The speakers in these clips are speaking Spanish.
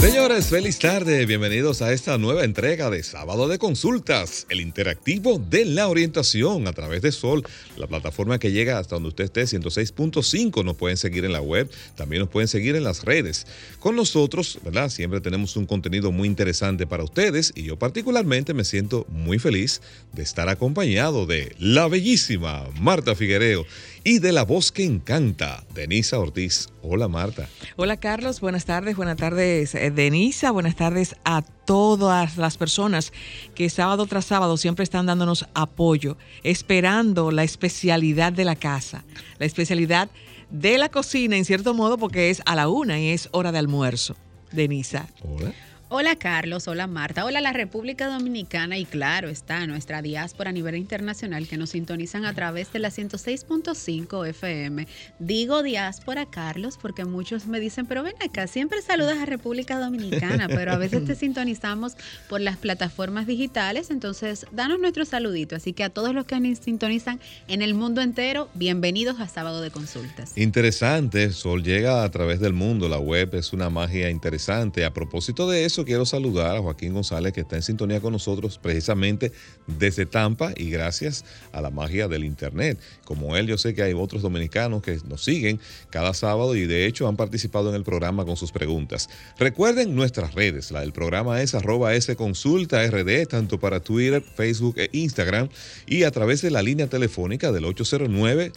Señores, feliz tarde. Bienvenidos a esta nueva entrega de Sábado de Consultas, el interactivo de la orientación a través de Sol, la plataforma que llega hasta donde usted esté, 106.5. Nos pueden seguir en la web, también nos pueden seguir en las redes. Con nosotros, ¿verdad? Siempre tenemos un contenido muy interesante para ustedes y yo particularmente me siento muy feliz de estar acompañado de la bellísima Marta Figuereo y de la voz que encanta, Denisa Ortiz. Hola Marta. Hola Carlos, buenas tardes, buenas tardes eh, Denisa, buenas tardes a todas las personas que sábado tras sábado siempre están dándonos apoyo, esperando la especialidad de la casa, la especialidad de la cocina en cierto modo porque es a la una y es hora de almuerzo. Denisa. Hola. Hola Carlos, hola Marta, hola la República Dominicana y claro está nuestra diáspora a nivel internacional que nos sintonizan a través de la 106.5 FM. Digo diáspora Carlos porque muchos me dicen, pero ven acá, siempre saludas a República Dominicana, pero a veces te sintonizamos por las plataformas digitales, entonces danos nuestro saludito. Así que a todos los que nos sintonizan en el mundo entero, bienvenidos a Sábado de Consultas. Interesante, Sol llega a través del mundo, la web es una magia interesante. A propósito de eso, quiero saludar a Joaquín González que está en sintonía con nosotros precisamente desde Tampa y gracias a la magia del Internet. Como él, yo sé que hay otros dominicanos que nos siguen cada sábado y de hecho han participado en el programa con sus preguntas. Recuerden nuestras redes, la del programa es arroba S Consulta RD, tanto para Twitter, Facebook e Instagram y a través de la línea telefónica del 809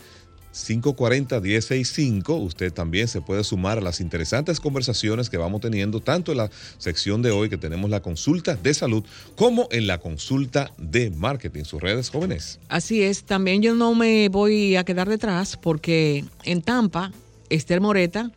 540-1065. Usted también se puede sumar a las interesantes conversaciones que vamos teniendo, tanto en la sección de hoy que tenemos la consulta de salud, como en la consulta de marketing, sus redes jóvenes. Así es, también yo no me voy a quedar detrás porque en Tampa, Esther Moreta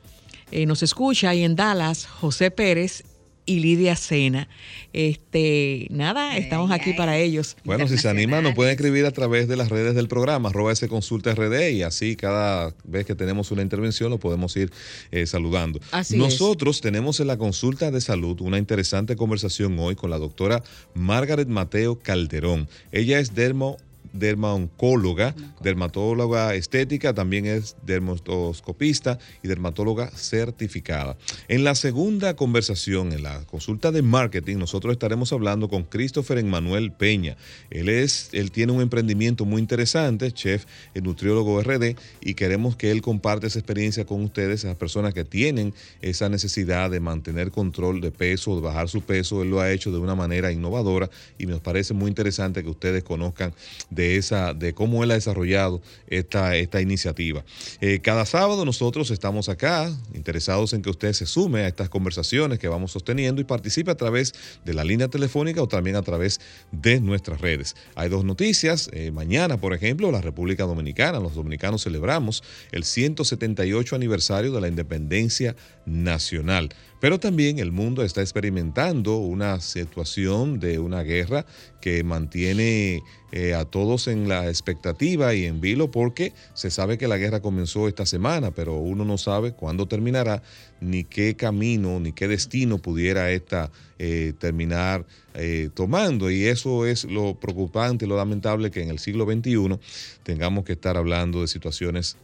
eh, nos escucha y en Dallas, José Pérez y Lidia Sena. Este, nada, estamos aquí para ellos. Bueno, si se animan, nos pueden escribir a través de las redes del programa, arroba ese consulta RD, y así cada vez que tenemos una intervención lo podemos ir eh, saludando. Así Nosotros tenemos en la consulta de salud una interesante conversación hoy con la doctora Margaret Mateo Calderón. Ella es dermo dermaoncóloga, dermatóloga estética, también es dermatoscopista y dermatóloga certificada. En la segunda conversación, en la consulta de marketing, nosotros estaremos hablando con Christopher Emmanuel Peña. Él es, él tiene un emprendimiento muy interesante, chef, el nutriólogo RD, y queremos que él comparte esa experiencia con ustedes, esas personas que tienen esa necesidad de mantener control de peso, de bajar su peso. Él lo ha hecho de una manera innovadora y nos parece muy interesante que ustedes conozcan de, esa, de cómo él ha desarrollado esta, esta iniciativa. Eh, cada sábado nosotros estamos acá, interesados en que usted se sume a estas conversaciones que vamos sosteniendo y participe a través de la línea telefónica o también a través de nuestras redes. Hay dos noticias. Eh, mañana, por ejemplo, la República Dominicana, los dominicanos celebramos el 178 aniversario de la independencia nacional. Pero también el mundo está experimentando una situación de una guerra que mantiene eh, a todos en la expectativa y en vilo porque se sabe que la guerra comenzó esta semana, pero uno no sabe cuándo terminará, ni qué camino, ni qué destino pudiera esta eh, terminar eh, tomando. Y eso es lo preocupante lo lamentable que en el siglo XXI tengamos que estar hablando de situaciones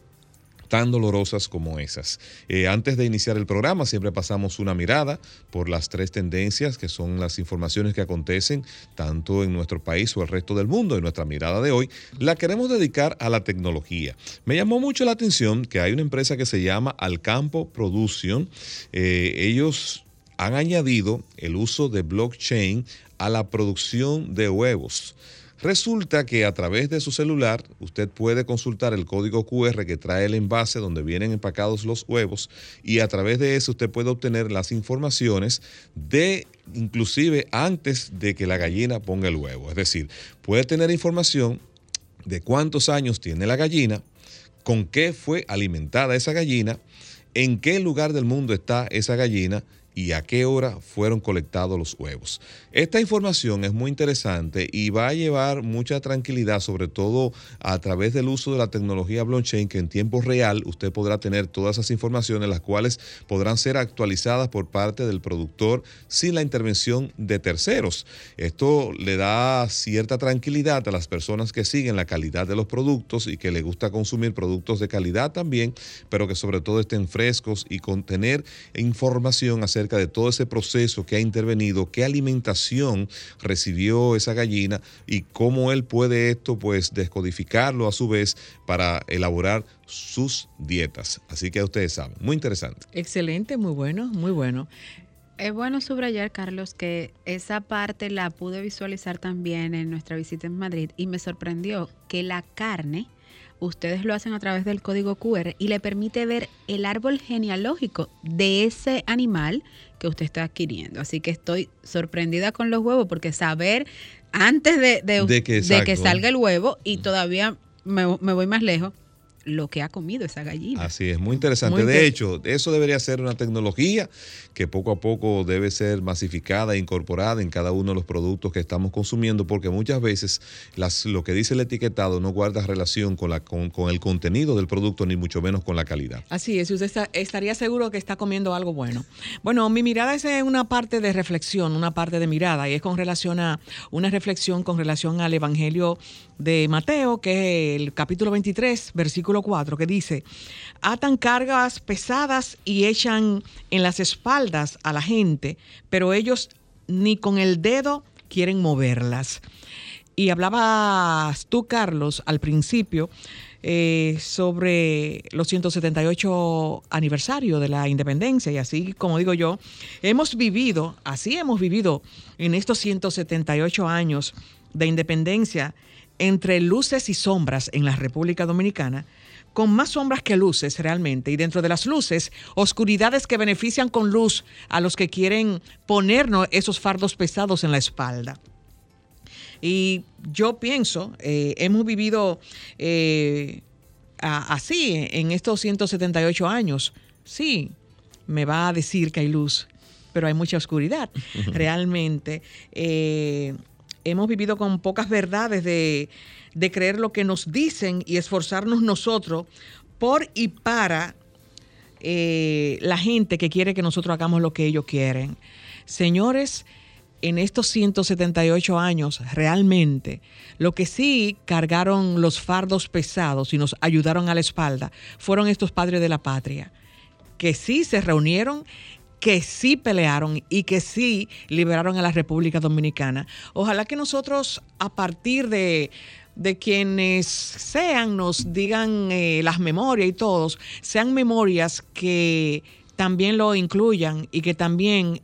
tan dolorosas como esas. Eh, antes de iniciar el programa, siempre pasamos una mirada por las tres tendencias que son las informaciones que acontecen tanto en nuestro país o el resto del mundo. Y nuestra mirada de hoy la queremos dedicar a la tecnología. Me llamó mucho la atención que hay una empresa que se llama Alcampo Production. Eh, ellos han añadido el uso de blockchain a la producción de huevos. Resulta que a través de su celular usted puede consultar el código QR que trae el envase donde vienen empacados los huevos y a través de eso usted puede obtener las informaciones de inclusive antes de que la gallina ponga el huevo. Es decir, puede tener información de cuántos años tiene la gallina, con qué fue alimentada esa gallina, en qué lugar del mundo está esa gallina y a qué hora fueron colectados los huevos. Esta información es muy interesante y va a llevar mucha tranquilidad, sobre todo a través del uso de la tecnología blockchain, que en tiempo real usted podrá tener todas esas informaciones, las cuales podrán ser actualizadas por parte del productor sin la intervención de terceros. Esto le da cierta tranquilidad a las personas que siguen la calidad de los productos y que les gusta consumir productos de calidad también, pero que sobre todo estén frescos y contener información acerca de todo ese proceso que ha intervenido, qué alimentación recibió esa gallina y cómo él puede esto pues descodificarlo a su vez para elaborar sus dietas. Así que ustedes saben, muy interesante. Excelente, muy bueno, muy bueno. Es bueno subrayar, Carlos, que esa parte la pude visualizar también en nuestra visita en Madrid y me sorprendió que la carne, ustedes lo hacen a través del código QR y le permite ver el árbol genealógico de ese animal que usted está adquiriendo. Así que estoy sorprendida con los huevos porque saber antes de, que, salga el huevo y todavía me voy más lejos, lo que ha comido esa gallina. Así es, muy interesante. de hecho, eso debería ser una tecnología que poco a poco debe ser masificada e incorporada en cada uno de los productos que estamos consumiendo, porque muchas veces las, lo que dice el etiquetado no guarda relación con, la, con, el contenido del producto, ni mucho menos con la calidad. Así es, usted estaría seguro que está comiendo algo bueno. Bueno, mi mirada es una parte de reflexión, una parte de mirada, y es con relación a una reflexión con relación al Evangelio de Mateo, que es el capítulo 23, versículo 4, que dice, atan cargas pesadas y echan en las espaldas a la gente, pero ellos ni con el dedo quieren moverlas. Y hablabas tú, Carlos, al principio eh, sobre los 178 aniversario de la independencia y así como digo yo, hemos vivido, así hemos vivido en estos 178 años de independencia entre luces y sombras en la República Dominicana, con más sombras que luces realmente, y dentro de las luces, oscuridades que benefician con luz a los que quieren ponernos esos fardos pesados en la espalda. Y yo pienso, eh, hemos vivido eh, así en estos 178 años. Sí, me va a decir que hay luz, pero hay mucha oscuridad. Realmente. Eh, hemos vivido con pocas verdades de, creer lo que nos dicen y esforzarnos nosotros por y para eh, la gente que quiere que nosotros hagamos lo que ellos quieren. Señores, en estos 178 años, realmente, lo que sí cargaron los fardos pesados y nos ayudaron a la espalda fueron estos padres de la patria, que sí se reunieron que sí pelearon y que sí liberaron a la República Dominicana. Ojalá que nosotros, a partir de, quienes sean, nos digan eh, las memorias y todos, sean memorias que también lo incluyan y que también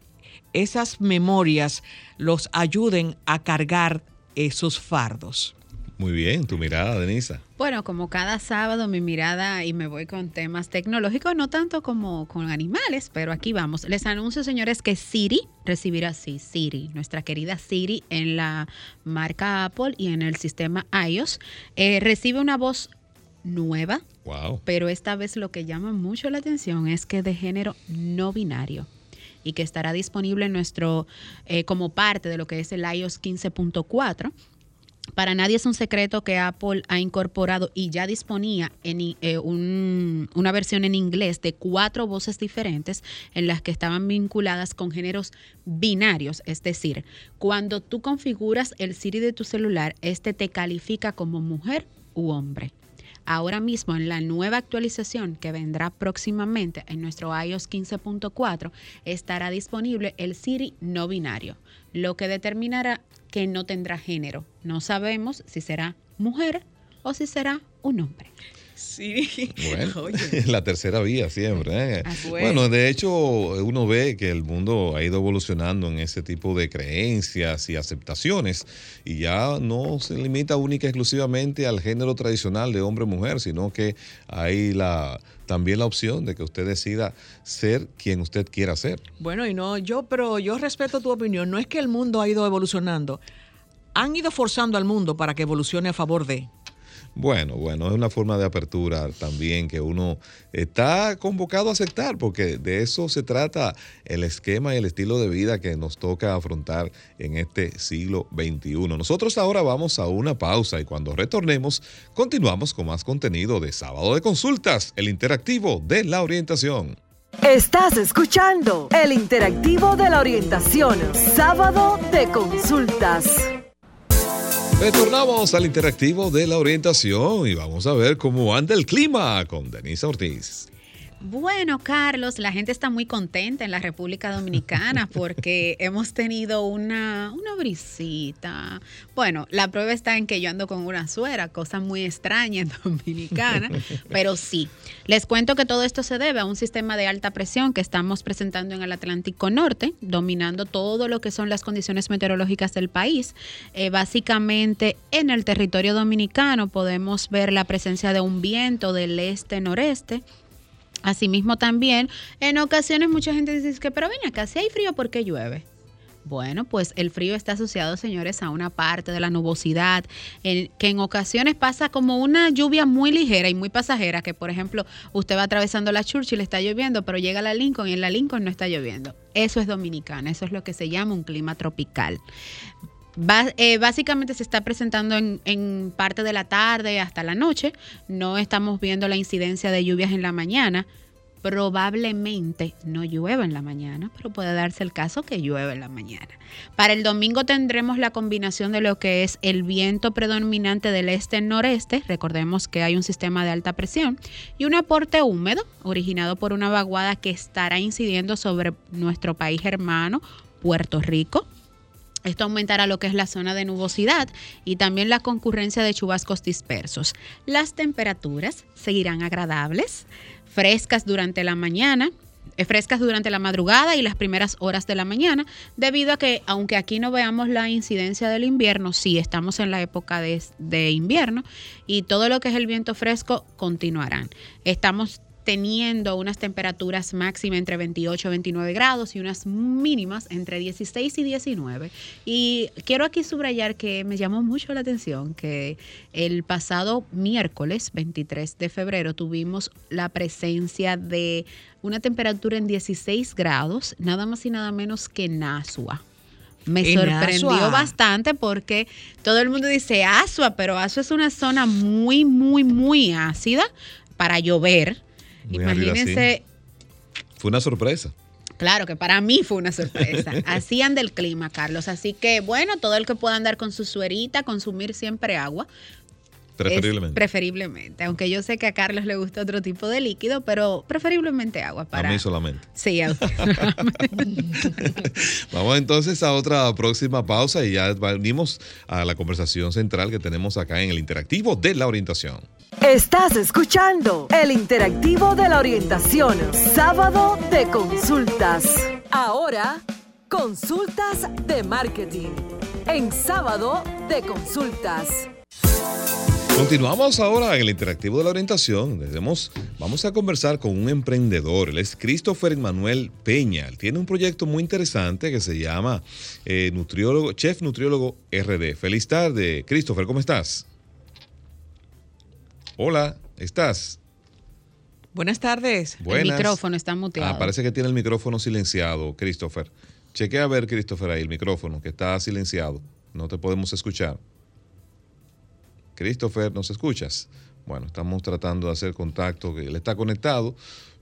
esas memorias los ayuden a cargar esos fardos. Muy bien, tu mirada, Denisa. Bueno, como cada sábado mi mirada y me voy con temas tecnológicos, no tanto como con animales, pero aquí vamos. Les anuncio, señores, que Siri recibirá, sí, Siri, nuestra querida Siri en la marca Apple y en el sistema iOS, eh, recibe una voz nueva. Wow. Pero esta vez lo que llama mucho la atención es que de género no binario y que estará disponible en nuestro eh, como parte de lo que es el iOS 15.4 para nadie es un secreto que Apple ha incorporado y ya disponía en eh, una versión en inglés de cuatro voces diferentes en las que estaban vinculadas con géneros binarios, es decir, cuando tú configuras el Siri de tu celular, este te califica como mujer u hombre. Ahora mismo en la nueva actualización que vendrá próximamente en nuestro iOS 15.4 estará disponible el Siri no binario, lo que determinará que no tendrá género. No sabemos si será mujer o si será un hombre. Sí. Bueno, la tercera vía siempre. ¿eh? Bueno, de hecho, uno ve que el mundo ha ido evolucionando en ese tipo de creencias y aceptaciones y ya no se limita única y exclusivamente al género tradicional de hombre-mujer, sino que hay la también la opción de que usted decida ser quien usted quiera ser. Bueno, y no, yo, pero yo respeto tu opinión. No es que el mundo ha ido evolucionando. Han ido forzando al mundo para que evolucione a favor de. Bueno, bueno, es una forma de apertura también que uno está convocado a aceptar, porque de eso se trata el esquema y el estilo de vida que nos toca afrontar en este siglo XXI. Nosotros ahora vamos a una pausa y cuando retornemos continuamos con más contenido de Sábado de Consultas, el interactivo de la orientación. Estás escuchando el interactivo de la orientación, Sábado de Consultas. Retornamos al interactivo de la orientación y vamos a ver cómo anda el clima con Denise Ortiz. Bueno, Carlos, la gente está muy contenta en la República Dominicana porque hemos tenido una, una brisita. Bueno, la prueba está en que yo ando con una suera, cosa muy extraña en Dominicana, pero sí. Les cuento que todo esto se debe a un sistema de alta presión que estamos presentando en el Atlántico Norte, dominando todo lo que son las condiciones meteorológicas del país. Eh, básicamente, en el territorio dominicano podemos ver la presencia de un viento del este-noreste Asimismo también, en ocasiones mucha gente dice que, pero ven acá, si hay frío, ¿por qué llueve? Bueno, pues el frío está asociado, señores, a una parte de la nubosidad, que en ocasiones pasa como una lluvia muy ligera y muy pasajera, que por ejemplo usted va atravesando la Churchill, está lloviendo, pero llega la Lincoln y en la Lincoln no está lloviendo. Eso es dominicana, eso es lo que se llama un clima tropical. Eh, básicamente se está presentando en, en, parte de la tarde hasta la noche. No estamos viendo la incidencia de lluvias en la mañana. Probablemente no llueva en la mañana, pero puede darse el caso que llueva en la mañana. Para el domingo tendremos la combinación de lo que es el viento predominante del este-noreste. Recordemos que hay un sistema de alta presión y un aporte húmedo originado por una vaguada que estará incidiendo sobre nuestro país hermano, Puerto Rico esto aumentará lo que es la zona de nubosidad y también la concurrencia de chubascos dispersos. Las temperaturas seguirán agradables, frescas durante la mañana, eh, frescas durante la madrugada y las primeras horas de la mañana, debido a que aunque aquí no veamos la incidencia del invierno, sí estamos en la época de, de invierno y todo lo que es el viento fresco continuarán. Estamos teniendo unas temperaturas máximas entre 28 y 29 grados y unas mínimas entre 16 y 19. Y quiero aquí subrayar que me llamó mucho la atención que el pasado miércoles 23 de febrero tuvimos la presencia de una temperatura en 16 grados, nada más y nada menos que en Asua. Me sorprendió bastante porque todo el mundo dice Asua, pero Asua es una zona muy, muy, muy ácida para llover Imagínense. Fue una sorpresa. Claro que para mí fue una sorpresa. Así anda el clima, Carlos. Así que bueno, todo el que pueda andar con su suerita, consumir siempre agua. Preferiblemente. preferiblemente. Aunque yo sé que a Carlos le gusta otro tipo de líquido, pero preferiblemente agua. Para... A mí solamente. Sí, a usted Vamos entonces a otra próxima pausa y ya venimos a la conversación central que tenemos acá en el interactivo de la orientación. Estás escuchando el interactivo de la orientación, sábado de consultas. Ahora, consultas de marketing. En sábado de consultas. Continuamos ahora en el interactivo de la orientación. vamos a conversar con un emprendedor. Él es Christopher Manuel Peña. Él tiene un proyecto muy interesante que se llama eh, Nutriólogo, Chef Nutriólogo RD. Feliz tarde, Christopher, ¿cómo estás? Hola, ¿estás? Buenas tardes. El micrófono está muteado. Ah, parece que tiene el micrófono silenciado, Christopher. Chequea a ver, Christopher, ahí el micrófono que está silenciado. No te podemos escuchar. Christopher, ¿nos escuchas? Bueno, estamos tratando de hacer contacto. Él está conectado,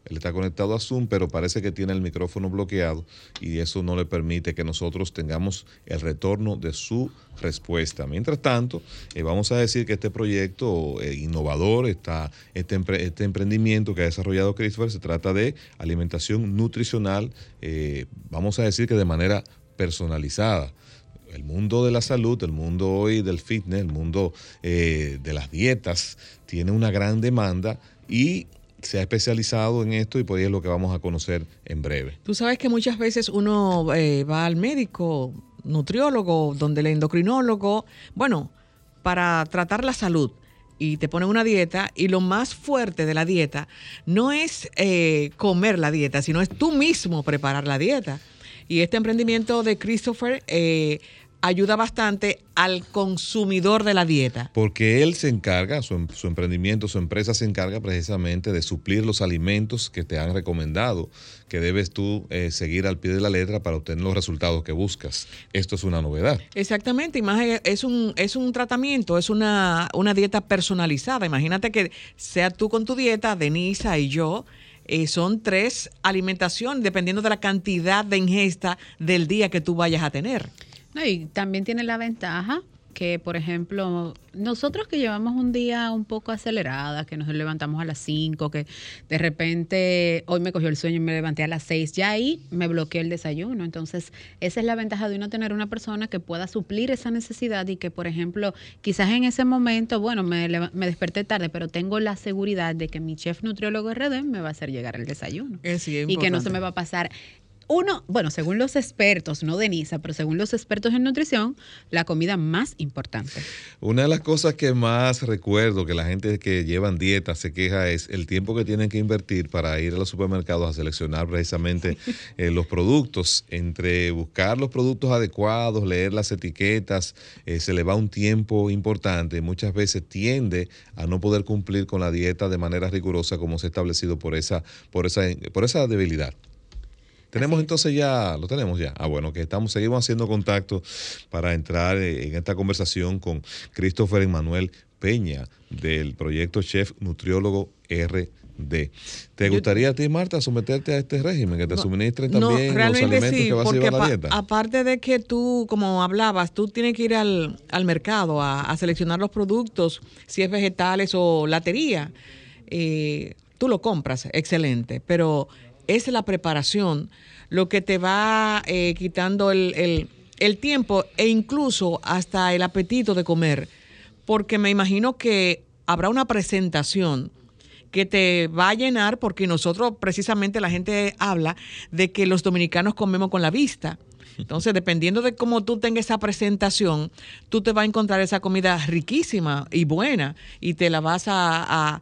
él está conectado a Zoom, pero parece que tiene el micrófono bloqueado y eso no le permite que nosotros tengamos el retorno de su respuesta. Mientras tanto, eh, vamos a decir que este proyecto eh, innovador, este, este, emprendimiento que ha desarrollado Christopher, se trata de alimentación nutricional, eh, vamos a decir que de manera personalizada el mundo de la salud, el mundo hoy del fitness, el mundo de las dietas, tiene una gran demanda y se ha especializado en esto y pues es lo que vamos a conocer en breve. Tú sabes que muchas veces uno eh, va al médico, nutriólogo, donde el endocrinólogo, bueno, para tratar la salud y te ponen una dieta y lo más fuerte de la dieta no es eh, comer la dieta, sino es tú mismo preparar la dieta. Y este emprendimiento de Christopher eh, ayuda bastante al consumidor de la dieta. Porque él se encarga, su, em, su, emprendimiento, su empresa se encarga precisamente de suplir los alimentos que te han recomendado, que debes tú eh, seguir al pie de la letra para obtener los resultados que buscas. Esto es una novedad. Exactamente, es un, es un tratamiento, es una, una dieta personalizada. Imagínate que sea tú con tu dieta, Denisa y yo, eh, son tres alimentaciones, dependiendo de la cantidad de ingesta del día que tú vayas a tener. No, y también tiene la ventaja que, por ejemplo, nosotros que llevamos un día un poco acelerada, que nos levantamos a las 5, que de repente hoy me cogió el sueño y me levanté a las 6, ya ahí me bloqueé el desayuno. Entonces, esa es la ventaja de uno tener una persona que pueda suplir esa necesidad y que, por ejemplo, quizás en ese momento, bueno, me, me desperté tarde, pero tengo la seguridad de que mi chef nutriólogo RD me va a hacer llegar el desayuno. y que no se me va a pasar uno, bueno, según los expertos, no Denisa, pero según los expertos en nutrición, la comida más importante. Una de las cosas que más recuerdo que la gente que llevan dieta se queja es el tiempo que tienen que invertir para ir a los supermercados a seleccionar precisamente eh, los productos. Entre buscar los productos adecuados, leer las etiquetas, eh, se le va un tiempo importante. Muchas veces tiende a no poder cumplir con la dieta de manera rigurosa como se ha establecido por esa, por esa, por esa debilidad. Tenemos entonces ya, lo tenemos ya. Ah, bueno, que estamos, seguimos haciendo contacto para entrar en esta conversación con Christopher Emanuel Peña del proyecto Chef Nutriólogo RD. ¿Te gustaría a ti, Marta, someterte a este régimen, que te suministren también los alimentos que vas a llevar a la dieta? Aparte de que tú, como hablabas, tú tienes que ir al, mercado a, seleccionar los productos, si es vegetales o latería. Eh, tú lo compras, excelente, pero es la preparación lo que te va eh, quitando el, tiempo e incluso hasta el apetito de comer. Porque me imagino que habrá una presentación que te va a llenar porque nosotros precisamente la gente habla de que los dominicanos comemos con la vista. Entonces, dependiendo de cómo tú tengas esa presentación, tú te vas a encontrar esa comida riquísima y buena y te la vas a,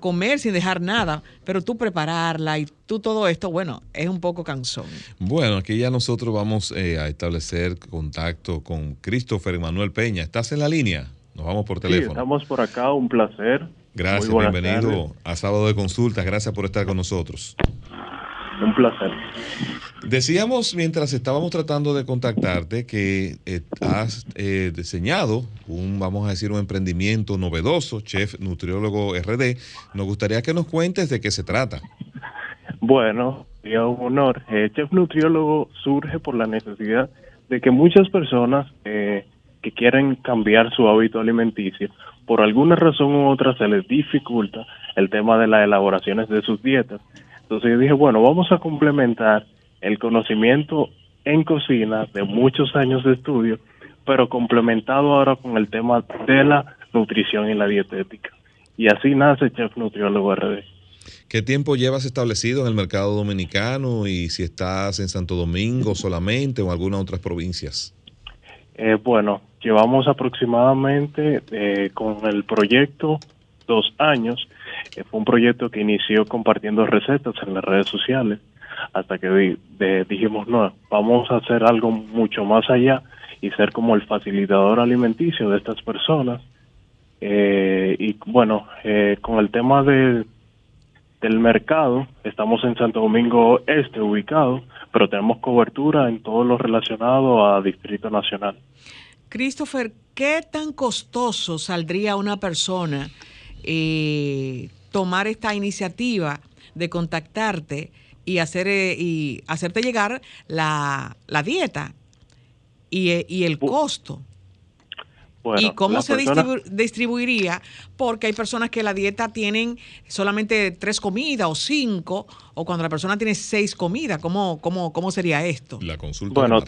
comer sin dejar nada, pero tú prepararla y tú todo esto, bueno, es un poco cansón. Bueno, aquí ya nosotros vamos eh, a establecer contacto con Christopher Emanuel Peña. ¿Estás en la línea? Nos vamos por teléfono. Sí, estamos por acá, un placer. Gracias, bienvenido a Sábado de Consultas. Gracias por estar con nosotros. Un placer. Decíamos mientras estábamos tratando de contactarte que eh, has eh, diseñado un, vamos a decir, un emprendimiento novedoso, Chef Nutriólogo RD. Nos gustaría que nos cuentes de qué se trata. Bueno, sería un honor. Eh, Chef Nutriólogo surge por la necesidad de que muchas personas que quieren cambiar su hábito alimenticio, por alguna razón u otra se les dificulta el tema de las elaboraciones de sus dietas. Entonces yo dije, bueno, vamos a complementar el conocimiento en cocina de muchos años de estudio, pero complementado ahora con el tema de la nutrición y la dietética. Y así nace Chef Nutriólogo RD. ¿Qué tiempo llevas establecido en el mercado dominicano y si estás en Santo Domingo solamente o en algunas otras provincias? Eh, bueno, llevamos aproximadamente eh, con el proyecto dos años. Eh, fue un proyecto que inició compartiendo recetas en las redes sociales hasta que dijimos, no, vamos a hacer algo mucho más allá y ser como el facilitador alimenticio de estas personas. Eh, y bueno, eh, con el tema de, del mercado, estamos en Santo Domingo Este ubicado, pero tenemos cobertura en todo lo relacionado a Distrito Nacional. Christopher, ¿qué tan costoso saldría una persona eh, tomar esta iniciativa de contactarte y, hacer, eh, y hacerte llegar la, dieta y, eh, y el costo. ¿Y cómo se distribuiría? Porque hay personas que la dieta tienen solamente tres comidas o cinco, o cuando la persona tiene seis comidas, ¿cómo, cómo, cómo sería esto? La consulta. Bueno,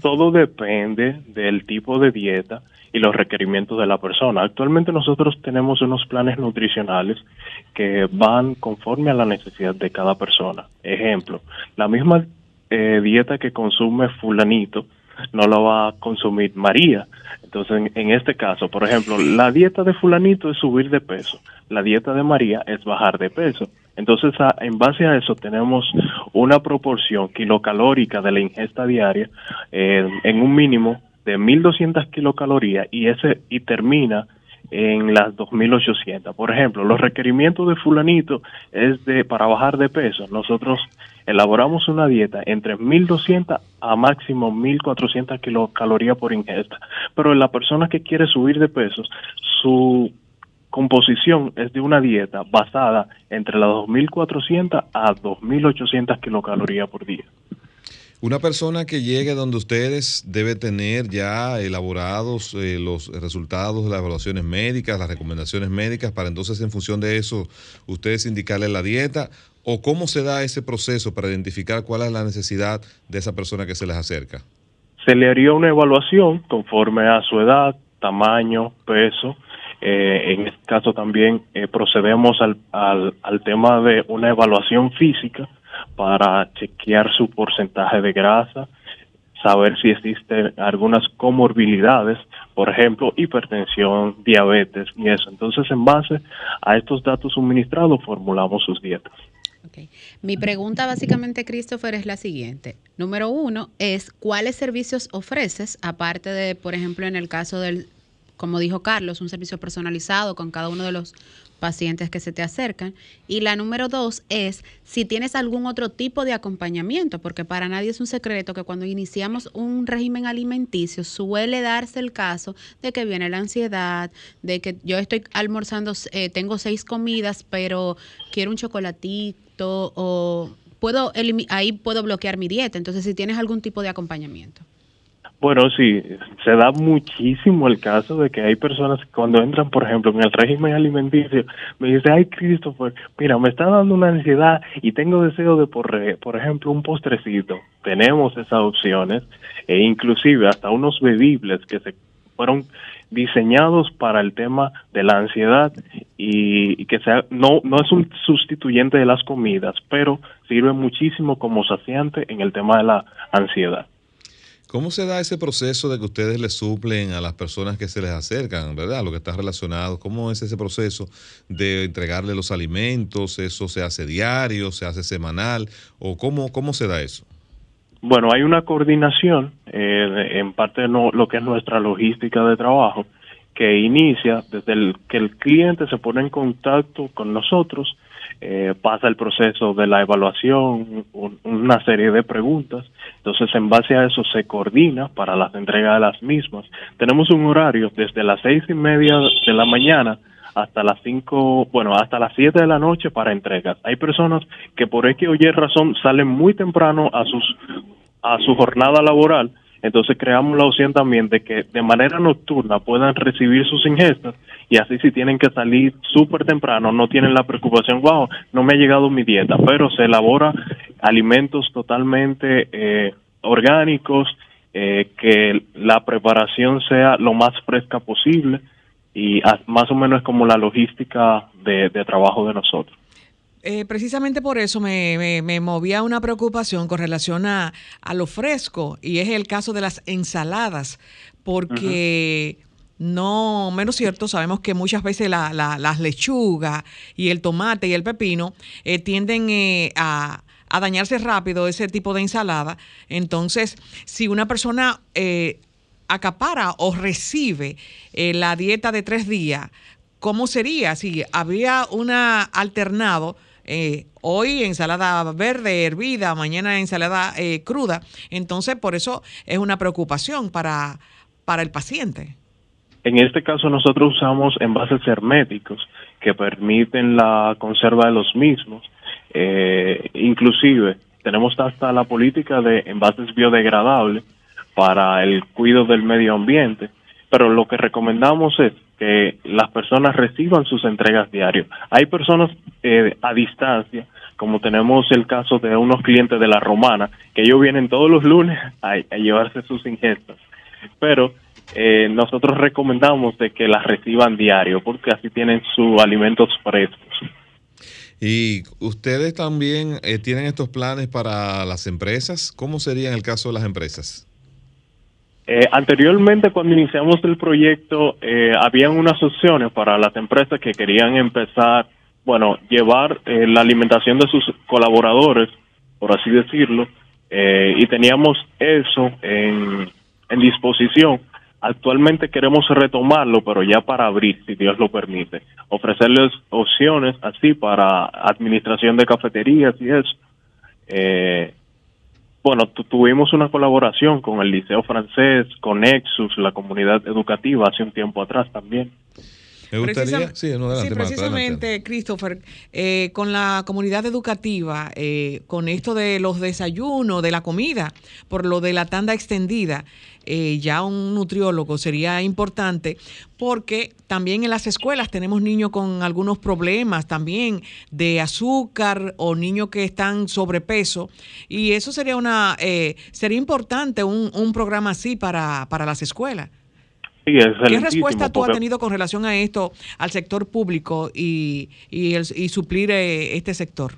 todo depende del tipo de dieta y los requerimientos de la persona. Actualmente nosotros tenemos unos planes nutricionales que van conforme a la necesidad de cada persona. Ejemplo, la misma eh, dieta que consume fulanito no la va a consumir María. Entonces, en, este caso, por ejemplo, la dieta de fulanito es subir de peso, la dieta de María es bajar de peso. Entonces, en base a eso, tenemos una proporción kilocalórica de la ingesta diaria eh, en un mínimo de 1200 kilocalorías y ese y termina en las 2800. Por ejemplo, los requerimientos de fulanito es de para bajar de peso. Nosotros elaboramos una dieta entre 1200 a máximo 1400 kilocalorías por ingesta. Pero la persona que quiere subir de peso, su composición es de una dieta basada entre las 2400 a 2800 kilocalorías por día. Una persona que llegue donde ustedes debe tener ya elaborados eh, los resultados de las evaluaciones médicas, las recomendaciones médicas, para entonces en función de eso ustedes indicarle la dieta o cómo se da ese proceso para identificar cuál es la necesidad de esa persona que se les acerca. Se le haría una evaluación conforme a su edad, tamaño, peso. Eh, en este caso también eh, procedemos al, al, al tema de una evaluación física para chequear su porcentaje de grasa, saber si existen algunas comorbilidades, por ejemplo, hipertensión, diabetes y eso. Entonces, en base a estos datos suministrados, formulamos sus dietas. Mi pregunta básicamente, Christopher, es la siguiente. Número uno es, ¿cuáles servicios ofreces, aparte de, por ejemplo, en el caso del, como dijo Carlos, un servicio personalizado con cada uno de los pacientes que se te acercan. Y la número dos es si tienes algún otro tipo de acompañamiento, porque para nadie es un secreto que cuando iniciamos un régimen alimenticio suele darse el caso de que viene la ansiedad, de que yo estoy almorzando, eh, tengo seis comidas, pero quiero un chocolatito o puedo ahí puedo bloquear mi dieta. Entonces, si tienes algún tipo de acompañamiento. Bueno, sí, se da muchísimo el caso de que hay personas que cuando entran, por ejemplo, en el régimen alimenticio, me dicen, ay, Christopher, mira, me está dando una ansiedad y tengo deseo de, por, por ejemplo, un postrecito. Tenemos esas opciones e inclusive hasta unos bebibles que se fueron diseñados para el tema de la ansiedad y, y, que sea no no es un sustituyente de las comidas, pero sirve muchísimo como saciante en el tema de la ansiedad. ¿Cómo se da ese proceso de que ustedes le suplen a las personas que se les acercan, verdad? Lo que está relacionado. ¿Cómo es ese proceso de entregarle los alimentos? ¿Eso se hace diario, se hace semanal? ¿O cómo, cómo se da eso? Bueno, hay una coordinación eh, en parte de no, lo que es nuestra logística de trabajo que inicia desde el que el cliente se pone en contacto con nosotros, eh, pasa el proceso de la evaluación, un, una serie de preguntas entonces, en base a eso se coordina para la entrega de las mismas. Tenemos un horario desde las seis y media de la mañana hasta las cinco, bueno, hasta las siete de la noche para entregas. Hay personas que por X o Y razón salen muy temprano a sus a su jornada laboral entonces creamos la opción también de que de manera nocturna puedan recibir sus ingestas y así si tienen que salir súper temprano no tienen la preocupación, wow, no me ha llegado mi dieta, pero se elabora alimentos totalmente eh, orgánicos, eh, que la preparación sea lo más fresca posible y más o menos es como la logística de trabajo de nosotros. Eh, precisamente por eso me, me, movía una preocupación con relación a, lo fresco y es el caso de las ensaladas, porque no menos cierto, sabemos que muchas veces las lechugas y el tomate y el pepino eh, tienden eh, a, dañarse rápido ese tipo de ensalada. Entonces, si una persona acapara o recibe la dieta de tres días, ¿cómo sería si había una alternado? Eh, hoy ensalada verde hervida, mañana ensalada eh, cruda. Entonces, por eso es una preocupación para, para el paciente. En este caso nosotros usamos envases herméticos que permiten la conserva de los mismos. Eh, inclusive tenemos hasta la política de envases biodegradables para el cuidado del medio ambiente, pero lo que recomendamos es que las personas reciban sus entregas diarias. Hay personas eh, a distancia, como tenemos el caso de unos clientes de la Romana, que ellos vienen todos los lunes a, llevarse sus ingestas, pero eh, nosotros recomendamos de que las reciban diario, porque así tienen sus alimentos frescos. Y ustedes también eh, tienen estos planes para las empresas. ¿Cómo sería en el caso de las empresas? Eh, anteriormente, cuando iniciamos el proyecto, eh, habían unas opciones para las empresas que querían empezar, bueno, llevar eh, la alimentación de sus colaboradores, por así decirlo, y teníamos eso en, en disposición. Actualmente queremos retomarlo, pero ya para abril, si Dios lo permite. Ofrecerles opciones así para administración de cafeterías y eso. Eh, bueno, tuvimos una colaboración con el Liceo Francés, con Nexus, la comunidad educativa, hace un tiempo atrás también. Me gustaría, sí, precisamente, Christopher, eh, con la comunidad educativa, eh, con esto de los desayunos, de la comida, por lo de la tanda extendida, eh, ya un nutriólogo sería importante porque también en las escuelas tenemos niños con algunos problemas también de azúcar o niños que están sobrepeso y eso sería una sería importante un, un programa así para, para las escuelas. ¿Qué respuesta tú has tenido con relación a esto, al sector público y, y, suplir eh, este sector?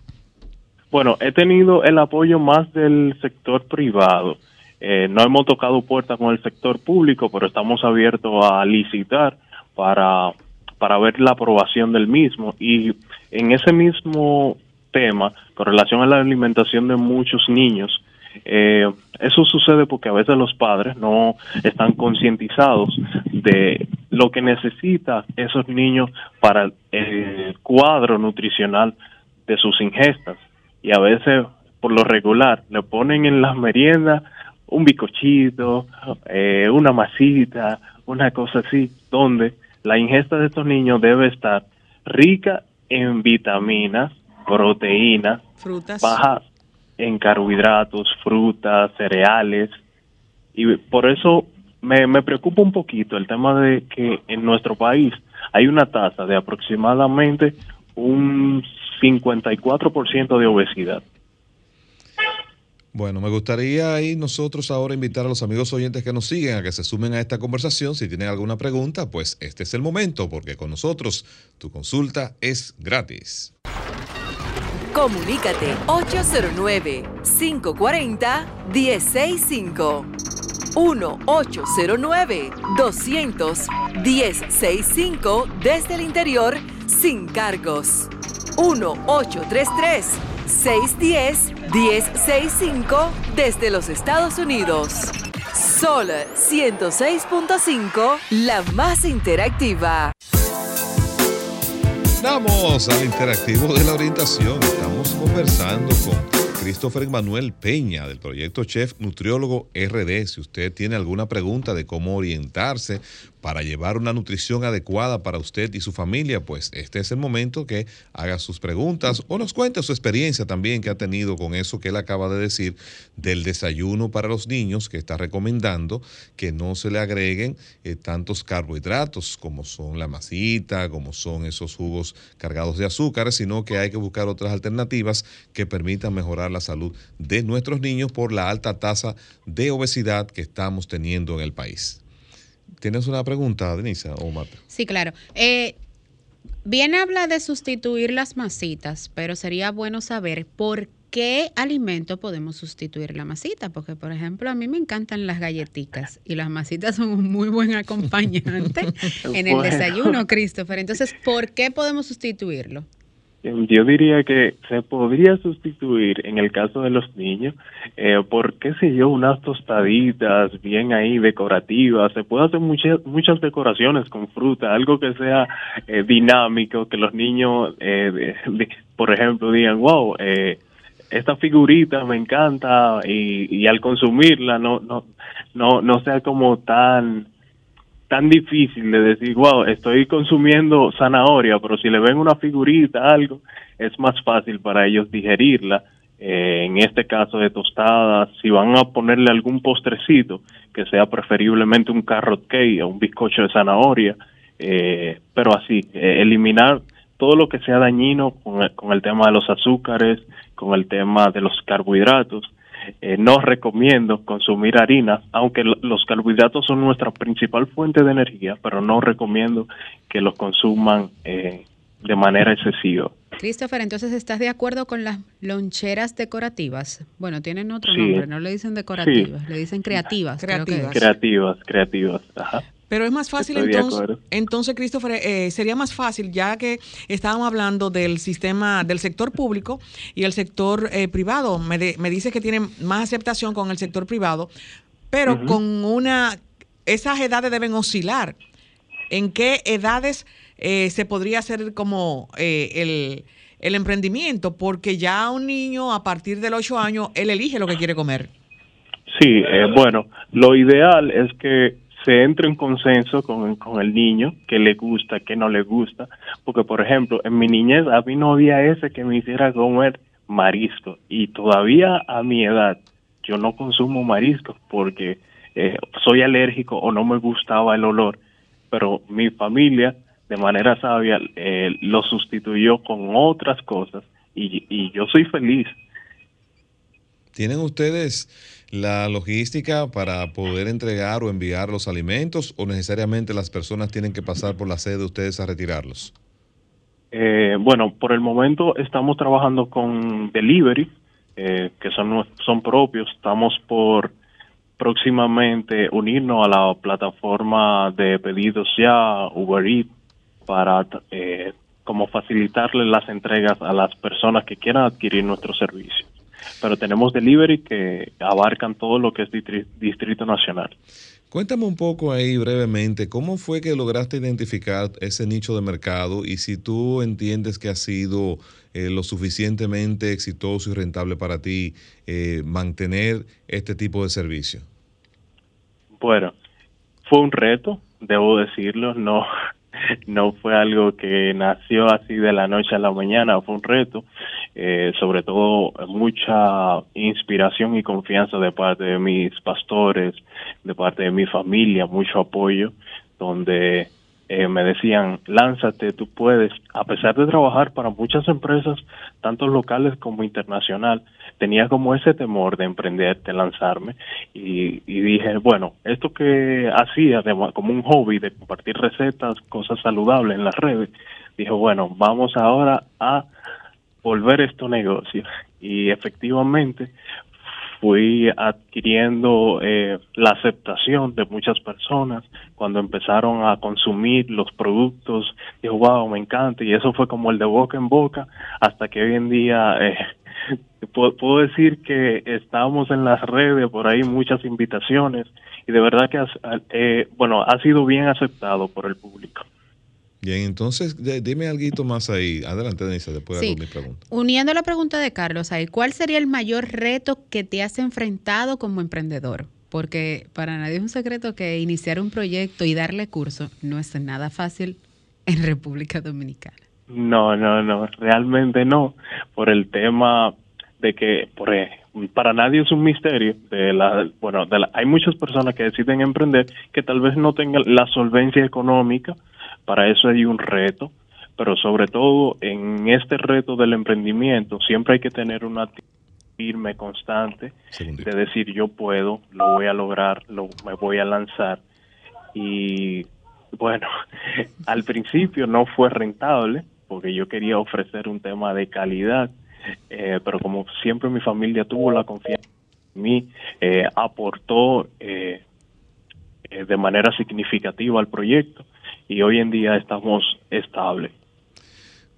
Bueno, he tenido el apoyo más del sector privado. Eh, no hemos tocado puertas con el sector público, pero estamos abiertos a licitar para, para ver la aprobación del mismo. Y en ese mismo tema, con relación a la alimentación de muchos niños, eh, eso sucede porque a veces los padres no están concientizados de lo que necesitan esos niños para el cuadro nutricional de sus ingestas. Y a veces, por lo regular, le ponen en las meriendas un bicochito, eh, una masita, una cosa así, donde la ingesta de estos niños debe estar rica en vitaminas, proteínas, frutas, baja en carbohidratos, frutas, cereales. Y por eso me, me preocupa un poquito el tema de que en nuestro país hay una tasa de aproximadamente un 54% de obesidad. Bueno, me gustaría ahí nosotros ahora invitar a los amigos oyentes que nos siguen a que se sumen a esta conversación. Si tienen alguna pregunta, pues este es el momento, porque con nosotros tu consulta es gratis. Comunícate 809-540-1065. 1-809-200-1065 desde el interior sin cargos. 1-833-610-1065 desde los Estados Unidos. Sol 106.5, la más interactiva. Vamos al interactivo de la orientación. Estamos conversando con Christopher Manuel Peña del proyecto Chef Nutriólogo RD. Si usted tiene alguna pregunta de cómo orientarse para llevar una nutrición adecuada para usted y su familia, pues este es el momento que haga sus preguntas o nos cuente su experiencia también que ha tenido con eso que él acaba de decir del desayuno para los niños, que está recomendando que no se le agreguen eh, tantos carbohidratos como son la masita, como son esos jugos cargados de azúcar, sino que hay que buscar otras alternativas que permitan mejorar la salud de nuestros niños por la alta tasa de obesidad que estamos teniendo en el país. ¿Tienes una pregunta, Denisa o Marta? Sí, claro. Eh, bien habla de sustituir las masitas, pero sería bueno saber por qué alimento podemos sustituir la masita, porque por ejemplo a mí me encantan las galletitas y las masitas son un muy buen acompañante en el desayuno, Christopher. Entonces, ¿por qué podemos sustituirlo? Yo diría que se podría sustituir en el caso de los niños eh, por, qué sé yo, unas tostaditas bien ahí decorativas. Se puede hacer muchas, muchas decoraciones con fruta, algo que sea eh, dinámico, que los niños, eh, por ejemplo, digan, wow, eh, esta figurita me encanta y, y al consumirla no, no, no, no sea como tan tan difícil de decir, wow, estoy consumiendo zanahoria, pero si le ven una figurita, algo, es más fácil para ellos digerirla. Eh, en este caso de tostadas, si van a ponerle algún postrecito, que sea preferiblemente un carrot cake o un bizcocho de zanahoria, eh, pero así, eh, eliminar todo lo que sea dañino con con el tema de los azúcares, con el tema de los carbohidratos, eh, no recomiendo consumir harinas, aunque los carbohidratos son nuestra principal fuente de energía, pero no recomiendo que los consuman eh, de manera excesiva. Christopher, entonces estás de acuerdo con las loncheras decorativas? Bueno, tienen otro nombre, no le dicen decorativas, le dicen creativas. Creativas, creativas, creativas. Ajá. Pero es más fácil entonces, entonces Christopher, eh, sería más fácil ya que estábamos hablando del sistema, del sector público y el sector eh, privado. Me, me dice que tienen más aceptación con el sector privado. pero con una, esas edades deben oscilar. ¿En qué edades eh, se podría hacer como eh, el, el emprendimiento? Porque ya un niño a partir de los 8 años, él elige lo que quiere comer. Sí, eh, bueno, lo ideal es que se entre en consenso con, con el niño, que le gusta, que no le gusta, porque por ejemplo, en mi niñez a mí no había ese que me hiciera comer marisco. Y todavía a mi edad yo no consumo marisco porque eh, soy alérgico o no me gustaba el olor, pero mi familia de manera sabia eh, lo sustituyó con otras cosas y, y yo soy feliz. ¿Tienen ustedes la logística para poder entregar o enviar los alimentos o necesariamente las personas tienen que pasar por la sede de ustedes a retirarlos? Eh, bueno, por el momento estamos trabajando con delivery, eh, que son, son propios. Estamos por próximamente unirnos a la plataforma de pedidos ya, Uber Eats, para eh, como facilitarle las entregas a las personas que quieran adquirir nuestro servicio pero tenemos delivery que abarcan todo lo que es Distrito Nacional. Cuéntame un poco ahí brevemente, ¿cómo fue que lograste identificar ese nicho de mercado y si tú entiendes que ha sido eh, lo suficientemente exitoso y rentable para ti eh, mantener este tipo de servicio? Bueno, fue un reto, debo decirlo, no, no fue algo que nació así de la noche a la mañana, fue un reto, eh, sobre todo mucha inspiración y confianza de parte de mis pastores, de parte de mi familia, mucho apoyo, donde eh, me decían, lánzate, tú puedes, a pesar de trabajar para muchas empresas, tanto locales como internacional, tenía como ese temor de emprender, de lanzarme, y, dije, bueno, esto que hacía como un hobby de compartir recetas, cosas saludables en las redes, dije, bueno, vamos ahora a volver esto negocio. Y efectivamente fui adquiriendo eh, la aceptación de muchas personas cuando empezaron a consumir los productos. Dijo, wow, me encanta. Y eso fue como el de boca en boca hasta que hoy en día eh, puedo, decir que estamos en las redes, por ahí muchas invitaciones y de verdad que, eh, bueno, ha sido bien aceptado por el público. Bien, entonces dime algo más ahí. Adelante, Denise, después de mi pregunta. Uniendo la pregunta de Carlos ahí, ¿cuál sería el mayor reto que te has enfrentado como emprendedor? Porque para nadie es un secreto que iniciar un proyecto y darle curso no es nada fácil en República Dominicana. No, no, no, realmente no, por el tema de que por, para nadie es un misterio de la bueno de hay muchas personas que deciden emprender que tal vez no tengan la solvencia económica para eso hay un reto, pero sobre todo en este reto del emprendimiento siempre hay que tener una firme, constante, de decir yo puedo, lo voy a lograr, lo, me voy a lanzar. Y bueno, al principio no fue rentable porque yo quería ofrecer un tema de calidad, eh, pero como siempre mi familia tuvo la confianza en mí, eh, aportó eh, de manera significativa al proyecto y hoy en día estamos estables.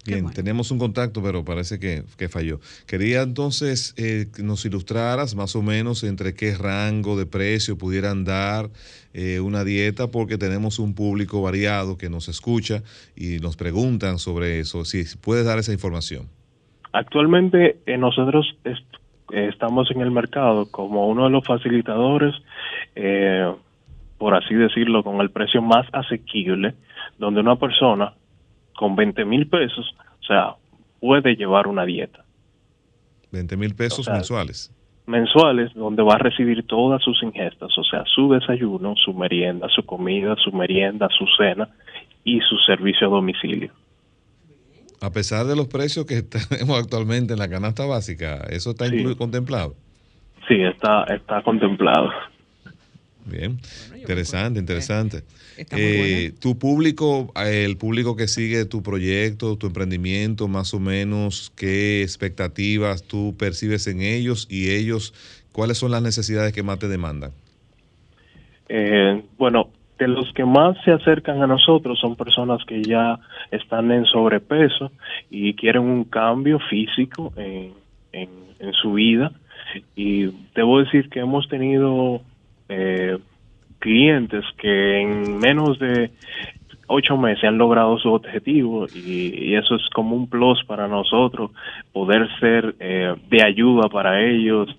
Bien, tenemos un contacto, pero parece que, falló. Quería entonces eh, que nos ilustraras más o menos entre qué rango de precio pudieran dar eh, una dieta, porque tenemos un público variado que nos escucha y nos preguntan sobre eso. Si puedes dar esa información. Actualmente eh, nosotros estamos en el mercado como uno de los facilitadores por así decirlo, con el precio más asequible, donde una persona con 20 mil pesos, o sea, puede llevar una dieta. 20 mil pesos mensuales. Mensuales, donde va a recibir todas sus ingestas, o sea, su desayuno, su merienda, su comida, su merienda, su cena y su servicio a domicilio. A pesar de los precios que tenemos actualmente en la canasta básica, ¿eso está contemplado? Sí, está, está contemplado. Bien, interesante, interesante. Eh, tu público, el público que sigue tu proyecto, tu emprendimiento, más o menos, ¿qué expectativas tú percibes en ellos y ellos, cuáles son las necesidades que más te demandan? Eh, bueno, de los que más se acercan a nosotros son personas que ya están en sobrepeso y quieren un cambio físico en, en su vida. Y debo decir que hemos tenido eh, clientes que en menos de ocho meses han logrado su objetivo y, eso es como un plus para nosotros, poder ser eh, de ayuda para ellos.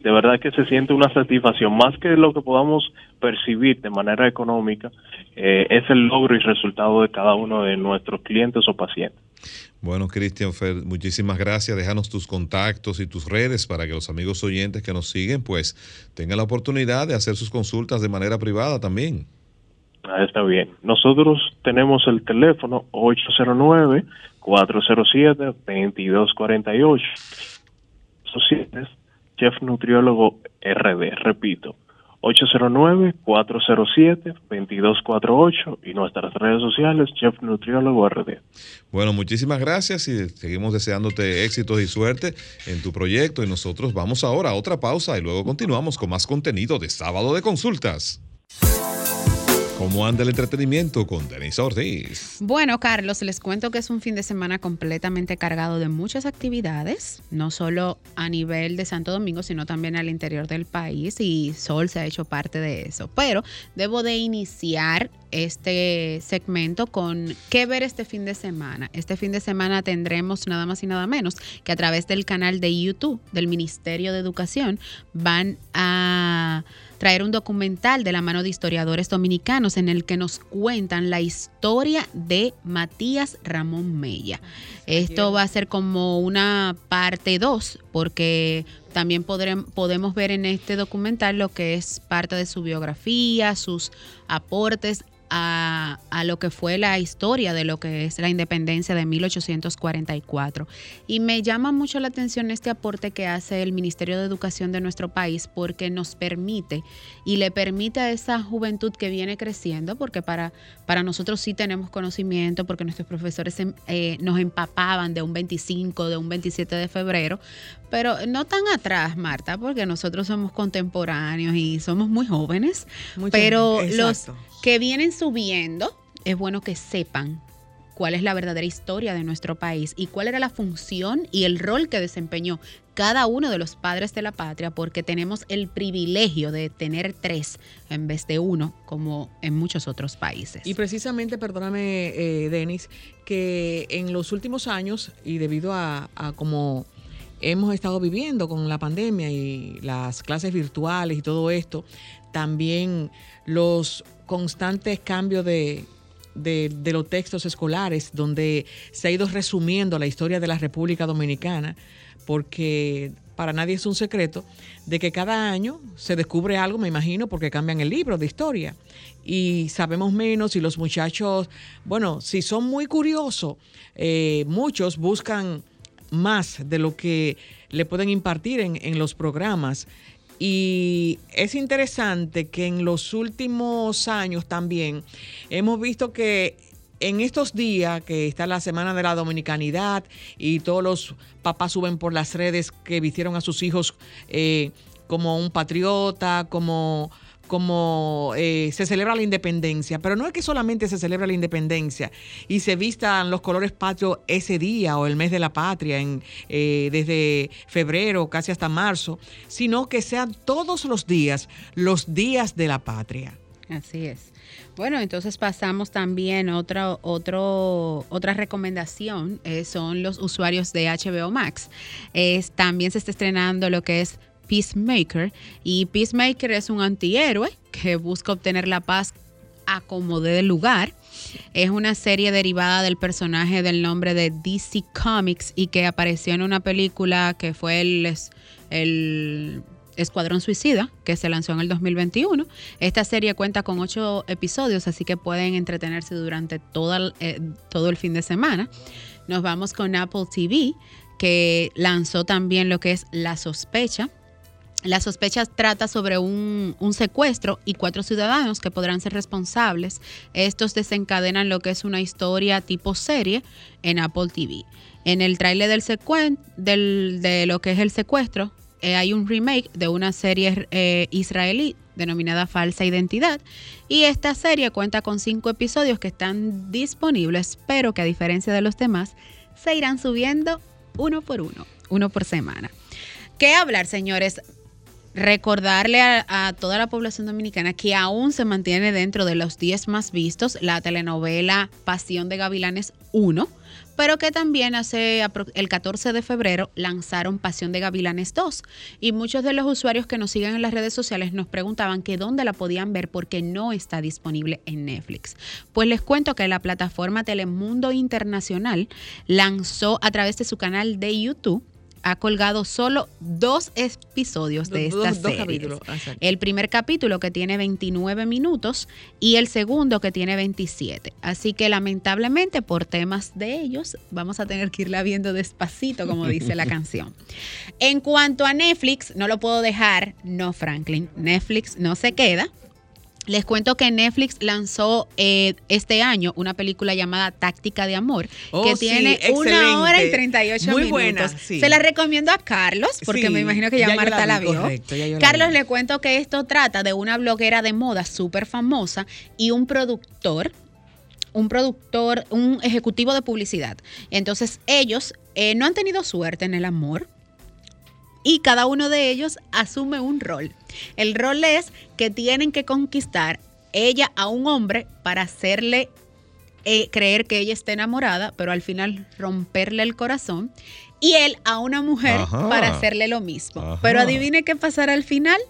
De verdad que se siente una satisfacción, más que lo que podamos percibir de manera económica, eh, es el logro y resultado de cada uno de nuestros clientes o pacientes. Bueno, Cristian muchísimas gracias. Déjanos tus contactos y tus redes para que los amigos oyentes que nos siguen, pues, tengan la oportunidad de hacer sus consultas de manera privada también. Ah, está bien. Nosotros tenemos el teléfono 809-407-2248. Societes, Chef Nutriólogo RD, repito, 809-407-2248 y nuestras redes sociales, Chef Nutriólogo RD. Bueno, muchísimas gracias y seguimos deseándote éxitos y suerte en tu proyecto y nosotros vamos ahora a otra pausa y luego continuamos con más contenido de sábado de consultas. ¿Cómo anda el entretenimiento con Denis Ortiz? Bueno, Carlos, les cuento que es un fin de semana completamente cargado de muchas actividades, no solo a nivel de Santo Domingo, sino también al interior del país y Sol se ha hecho parte de eso. Pero debo de iniciar este segmento con qué ver este fin de semana. Este fin de semana tendremos nada más y nada menos que a través del canal de YouTube del Ministerio de Educación van a traer un documental de la mano de historiadores dominicanos en el que nos cuentan la historia de Matías Ramón Mella. Esto va a ser como una parte 2 porque también podemos ver en este documental lo que es parte de su biografía, sus aportes a, lo que fue la historia de lo que es la independencia de 1844. Y me llama mucho la atención este aporte que hace el Ministerio de Educación de nuestro país porque nos permite y le permite a esa juventud que viene creciendo, porque para, para nosotros sí tenemos conocimiento, porque nuestros profesores em, eh, nos empapaban de un 25, de un 27 de febrero, pero no tan atrás, Marta, porque nosotros somos contemporáneos y somos muy jóvenes, pero los que vienen subiendo, es bueno que sepan cuál es la verdadera historia de nuestro país y cuál era la función y el rol que desempeñó cada uno de los padres de la patria, porque tenemos el privilegio de tener tres en vez de uno, como en muchos otros países. Y precisamente, perdóname, eh, Denis, que en los últimos años, y debido a, a como hemos estado viviendo con la pandemia y las clases virtuales y todo esto, también los constantes cambios de, los textos escolares, donde se ha ido resumiendo la historia de la República Dominicana, porque para nadie es un secreto de que cada año se descubre algo, me imagino, porque cambian el libro de historia. Y sabemos menos y los muchachos, bueno, si son muy curiosos, eh, muchos buscan más de lo que le pueden impartir en, en los programas y es interesante que en los últimos años también hemos visto que en estos días que está la Semana de la Dominicanidad y todos los papás suben por las redes que vistieron a sus hijos eh, como un patriota, como como eh, se celebra la independencia, pero no es que solamente se celebra la independencia y se vistan los colores patrios ese día o el mes de la patria, en, eh, desde febrero casi hasta marzo, sino que sean todos los días los días de la patria. Así es. Bueno, entonces pasamos también otra, otro, otra recomendación, eh, son los usuarios de HBO Max. Es, también se está estrenando lo que es Peacemaker. Y Peacemaker es un antihéroe que busca obtener la paz a como de lugar. Es una serie derivada del personaje del nombre de DC Comics y que apareció en una película que fue el, el Escuadrón Suicida, que se lanzó en el 2021. Esta serie cuenta con ocho episodios, así que pueden entretenerse durante eh, todo el fin de semana. Nos vamos con Apple TV, que lanzó también lo que es La Sospecha, la sospecha trata sobre un, secuestro y cuatro ciudadanos que podrán ser responsables. Estos desencadenan lo que es una historia tipo serie en Apple TV. En el tráiler del, de lo que es el secuestro, eh, hay un remake de una serie eh, israelí denominada Falsa Identidad. Y esta serie cuenta con cinco episodios que están disponibles, pero que a diferencia de los demás, se irán subiendo uno por uno, uno por semana. ¿Qué hablar, señores? Recordarle a, toda la población dominicana que aún se mantiene dentro de los 10 más vistos la telenovela Pasión de Gavilanes 1 pero que también hace el 14 de febrero lanzaron Pasión de Gavilanes 2. Y muchos de los usuarios que nos siguen en las redes sociales nos preguntaban que dónde la podían ver porque no está disponible en Netflix. Pues les cuento que la plataforma Telemundo Internacional lanzó a través de su canal de YouTube ha colgado solo dos episodios de esta serie. el primer capítulo que tiene 29 minutos y el segundo que tiene 27. Así que lamentablemente por temas de ellos vamos a tener que irla viendo despacito, como dice la canción. En cuanto a Netflix, no lo puedo dejar, no Franklin, Netflix no se queda les cuento que Netflix lanzó eh, este año una película llamada Táctica de Amor, oh, que tiene una hora y 38 Muy minutos. Buena, Se la recomiendo a Carlos, porque me imagino que ya, Marta la, vio. Carlos, le cuento que esto trata de una bloguera de moda súper famosa y un productor un productor, un ejecutivo de publicidad. Entonces ellos eh, no han tenido suerte en el amor, y cada uno de ellos asume un rol. El rol es que tienen que conquistar ella a un hombre para hacerle eh, creer que ella está enamorada, pero al final romperle el corazón. Y él a una mujer para hacerle lo mismo. Pero adivine qué pasará al final.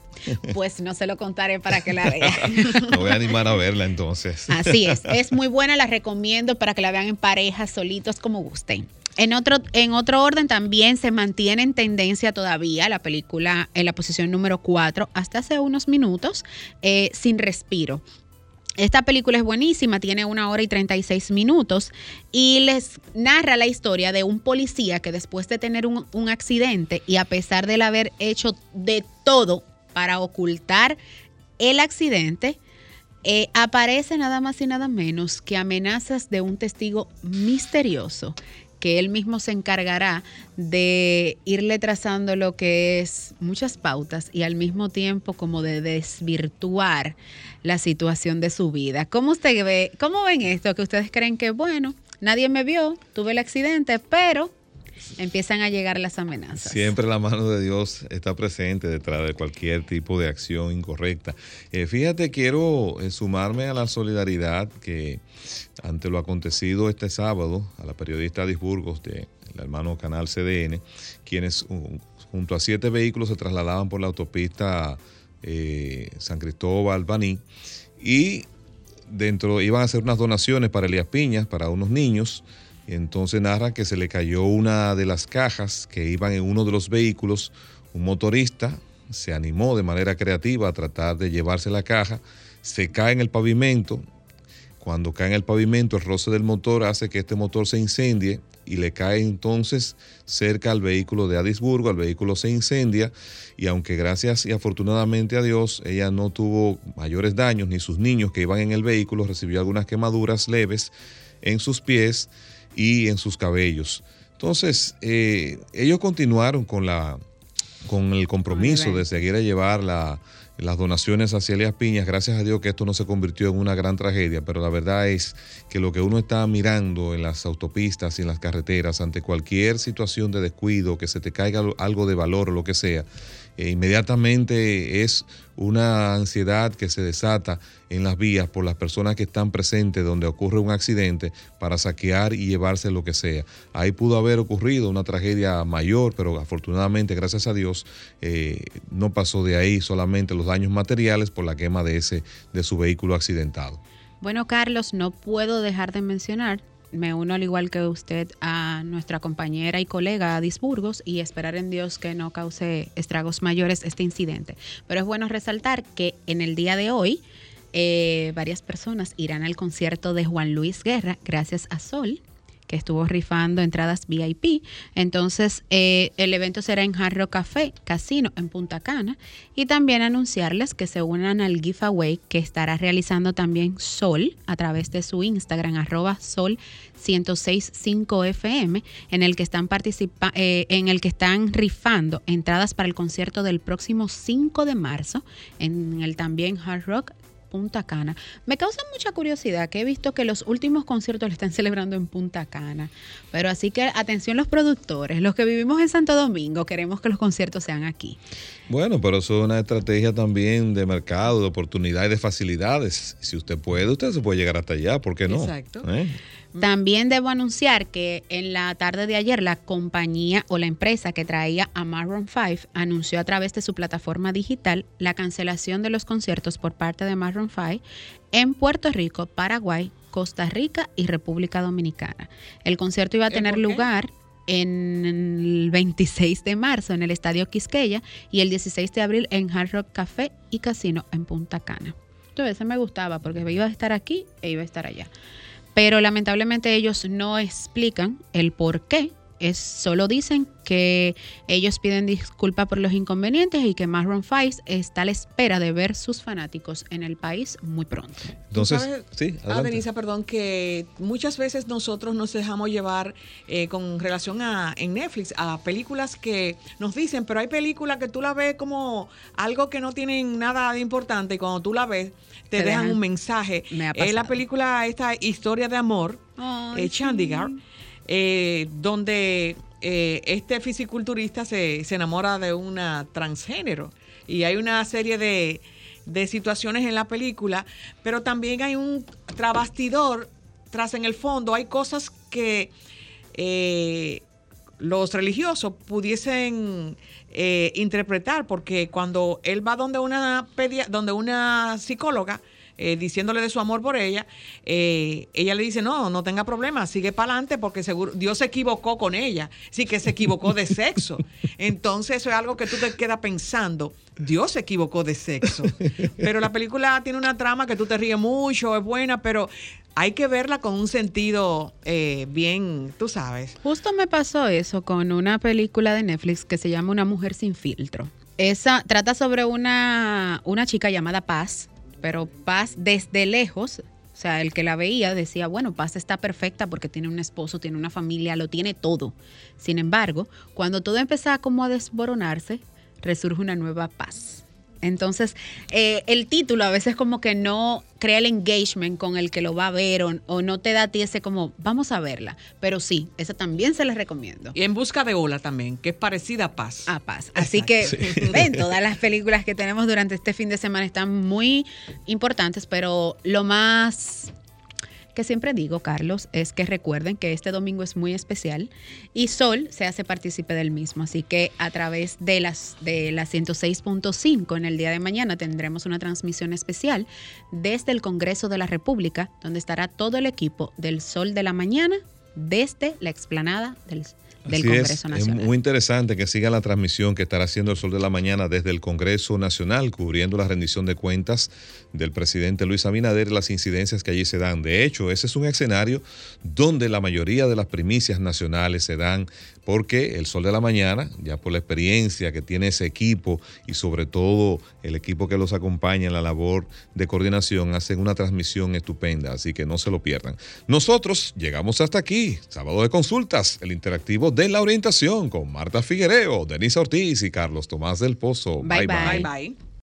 Pues no se lo contaré para que la vea. Me voy a animar a verla entonces. Así es. Es muy buena, la recomiendo para que la vean en parejas, solitos, como gusten. En otro, en otro orden también se mantiene en tendencia todavía la película en la posición número 4 hasta hace unos minutos, eh, Sin Respiro. Esta película es buenísima, tiene una hora y 36 minutos y les narra la historia de un policía que después de tener un, accidente y a pesar de haber hecho de todo para ocultar el accidente, eh, aparece nada más y nada menos que amenazas de un testigo misterioso que él mismo se encargará de irle trazando lo que es muchas pautas y al mismo tiempo como de desvirtuar la situación de su vida. ¿Cómo usted ve, cómo ven esto? Que ustedes creen que, bueno, nadie me vio, tuve el accidente, pero empiezan a llegar las amenazas. Siempre la mano de Dios está presente detrás de cualquier tipo de acción incorrecta. Eh, fíjate, quiero eh, sumarme a la solidaridad que ante lo acontecido este sábado a la periodista Disburgos de el hermano canal CDN, quienes junto a siete vehículos se trasladaban por la autopista eh, San Cristóbal, Baní, y dentro iban a hacer unas donaciones para Elías Piñas, para unos niños, entonces narra que se le cayó una de las cajas que iban en uno de los vehículos. Un motorista se animó de manera creativa a tratar de llevarse la caja, se cae en el pavimento. Cuando cae en el pavimento, el roce del motor hace que este motor se incendie y le cae entonces cerca al vehículo de Adisburgo, el vehículo se incendia y aunque gracias y afortunadamente a Dios ella no tuvo mayores daños ni sus niños que iban en el vehículo recibió algunas quemaduras leves en sus pies, y en sus cabellos. Entonces, eh, ellos continuaron con, la, con el compromiso de seguir a llevar las donaciones hacia Elias Piñas. Gracias a Dios que esto no se convirtió en una gran tragedia, pero la verdad es que lo que uno está mirando en las autopistas y en las carreteras ante cualquier situación de descuido, que se te caiga algo de valor o lo que sea, e inmediatamente es una ansiedad que se desata en las vías por las personas que están presentes donde ocurre un accidente para saquear y llevarse lo que sea. Ahí pudo haber ocurrido una tragedia mayor, pero afortunadamente, gracias a Dios, eh, no pasó de ahí solamente los daños materiales por la quema de, ese, de su vehículo accidentado. Bueno, Carlos, no puedo dejar de mencionar me uno al igual que usted a nuestra compañera y colega Adis Burgos y esperar en Dios que no cause estragos mayores este incidente. Pero es bueno resaltar que en el día de hoy eh, varias personas irán al concierto de Juan Luis Guerra gracias a Sol que estuvo rifando entradas VIP. Entonces, eh, el evento será en Jarro Café Casino en Punta Cana. Y también anunciarles que se unan al giveaway que estará realizando también Sol a través de su Instagram, arroba Sol 1065 FM, en el que están participa eh, en el que están rifando entradas para el concierto del próximo 5 de marzo en el también Hard Rock Punta Cana. Me causa mucha curiosidad que he visto que los últimos conciertos lo están celebrando en Punta Cana. Pero así que atención los productores, los que vivimos en Santo Domingo, queremos que los conciertos sean aquí. Bueno, pero eso es una estrategia también de mercado, de oportunidades, de facilidades. Si usted puede, usted se puede llegar hasta allá, ¿por qué no? Exacto. ¿Eh? También debo anunciar que en la tarde de ayer la compañía o la empresa que traía a Maroon 5 anunció a través de su plataforma digital la cancelación de los conciertos por parte de Maroon 5 en Puerto Rico, Paraguay, Costa Rica y República Dominicana. El concierto iba a ¿Eh, tener lugar en el 26 de marzo en el Estadio Quisqueya y el 16 de abril en Hard Rock Café y Casino en Punta Cana. Entonces, me gustaba porque iba a estar aquí e iba a estar allá. Pero lamentablemente ellos no explican el por qué. Es, solo dicen que ellos piden disculpas por los inconvenientes y que Maroon 5 está a la espera de ver sus fanáticos en el país muy pronto. Entonces, sabes, sí, Ah. Denisa, perdón, que muchas veces nosotros nos dejamos llevar eh, con relación a en Netflix a películas que nos dicen, pero hay películas que tú la ves como algo que no tienen nada de importante y cuando tú la ves te, Te dejan dejan- un mensaje. me ha Es la película esta historia de amor, Ay, eh, Chandigarh, eh, donde eh, este fisiculturista se, se enamora de una transgénero. Y hay una serie de, de situaciones en la película, pero también hay un trabastidor tras en el fondo, hay cosas que eh, los religiosos pudiesen interpretar, porque cuando él va donde una, donde una psicóloga, eh, diciéndole de su amor por ella, eh, ella le dice, no, no tenga problema, sigue para adelante porque seguro Dios se equivocó con ella, sí que se equivocó de sexo. Entonces eso es algo que tú te quedas pensando, Dios se equivocó de sexo. Pero la película tiene una trama que tú te ríes mucho, es buena, pero hay que verla con un sentido eh, bien, tú sabes. Justo me pasó eso con una película de Netflix que se llama Una mujer sin filtro. Esa trata sobre una, una chica llamada Paz, pero Paz desde lejos, o sea, el que la veía decía, bueno, Paz está perfecta porque tiene un esposo, tiene una familia, lo tiene todo. Sin embargo, cuando todo empezaba como a desboronarse, resurge una nueva Paz. Entonces, eh, el título a veces como que no crea el engagement con el que lo va a ver o, o no te da a ti ese como, vamos a verla. Pero sí, esa también se les recomiendo. Y en busca de Ola también, que es parecida a Paz. A paz. Así que ven, todas las películas que tenemos durante este fin de semana están muy importantes, pero lo más que siempre digo, Carlos, es que recuerden que este domingo es muy especial y Sol se hace partícipe del mismo. Así que a través de las de la 106.5 en el día de mañana tendremos una transmisión especial desde el Congreso de la República, donde estará todo el equipo del Sol de la Mañana desde la explanada del, del Así Congreso es, Nacional. es muy interesante que siga la transmisión que estará haciendo el Sol de la Mañana desde el Congreso Nacional, cubriendo la rendición de cuentas del presidente Luis Abinader y las incidencias que allí se dan. De hecho, ese es un escenario donde la mayoría de las primicias nacionales se dan porque el Sol de la Mañana, ya por la experiencia que tiene ese equipo y sobre todo el equipo que los acompaña en la labor de coordinación, hacen una transmisión estupenda, así que no se lo pierdan. Nosotros llegamos hasta aquí, sábado de consultas, el interactivo de la orientación con Marta Figuereo, Denise Ortiz y Carlos Tomás del Pozo. Bye, bye. Bye bye.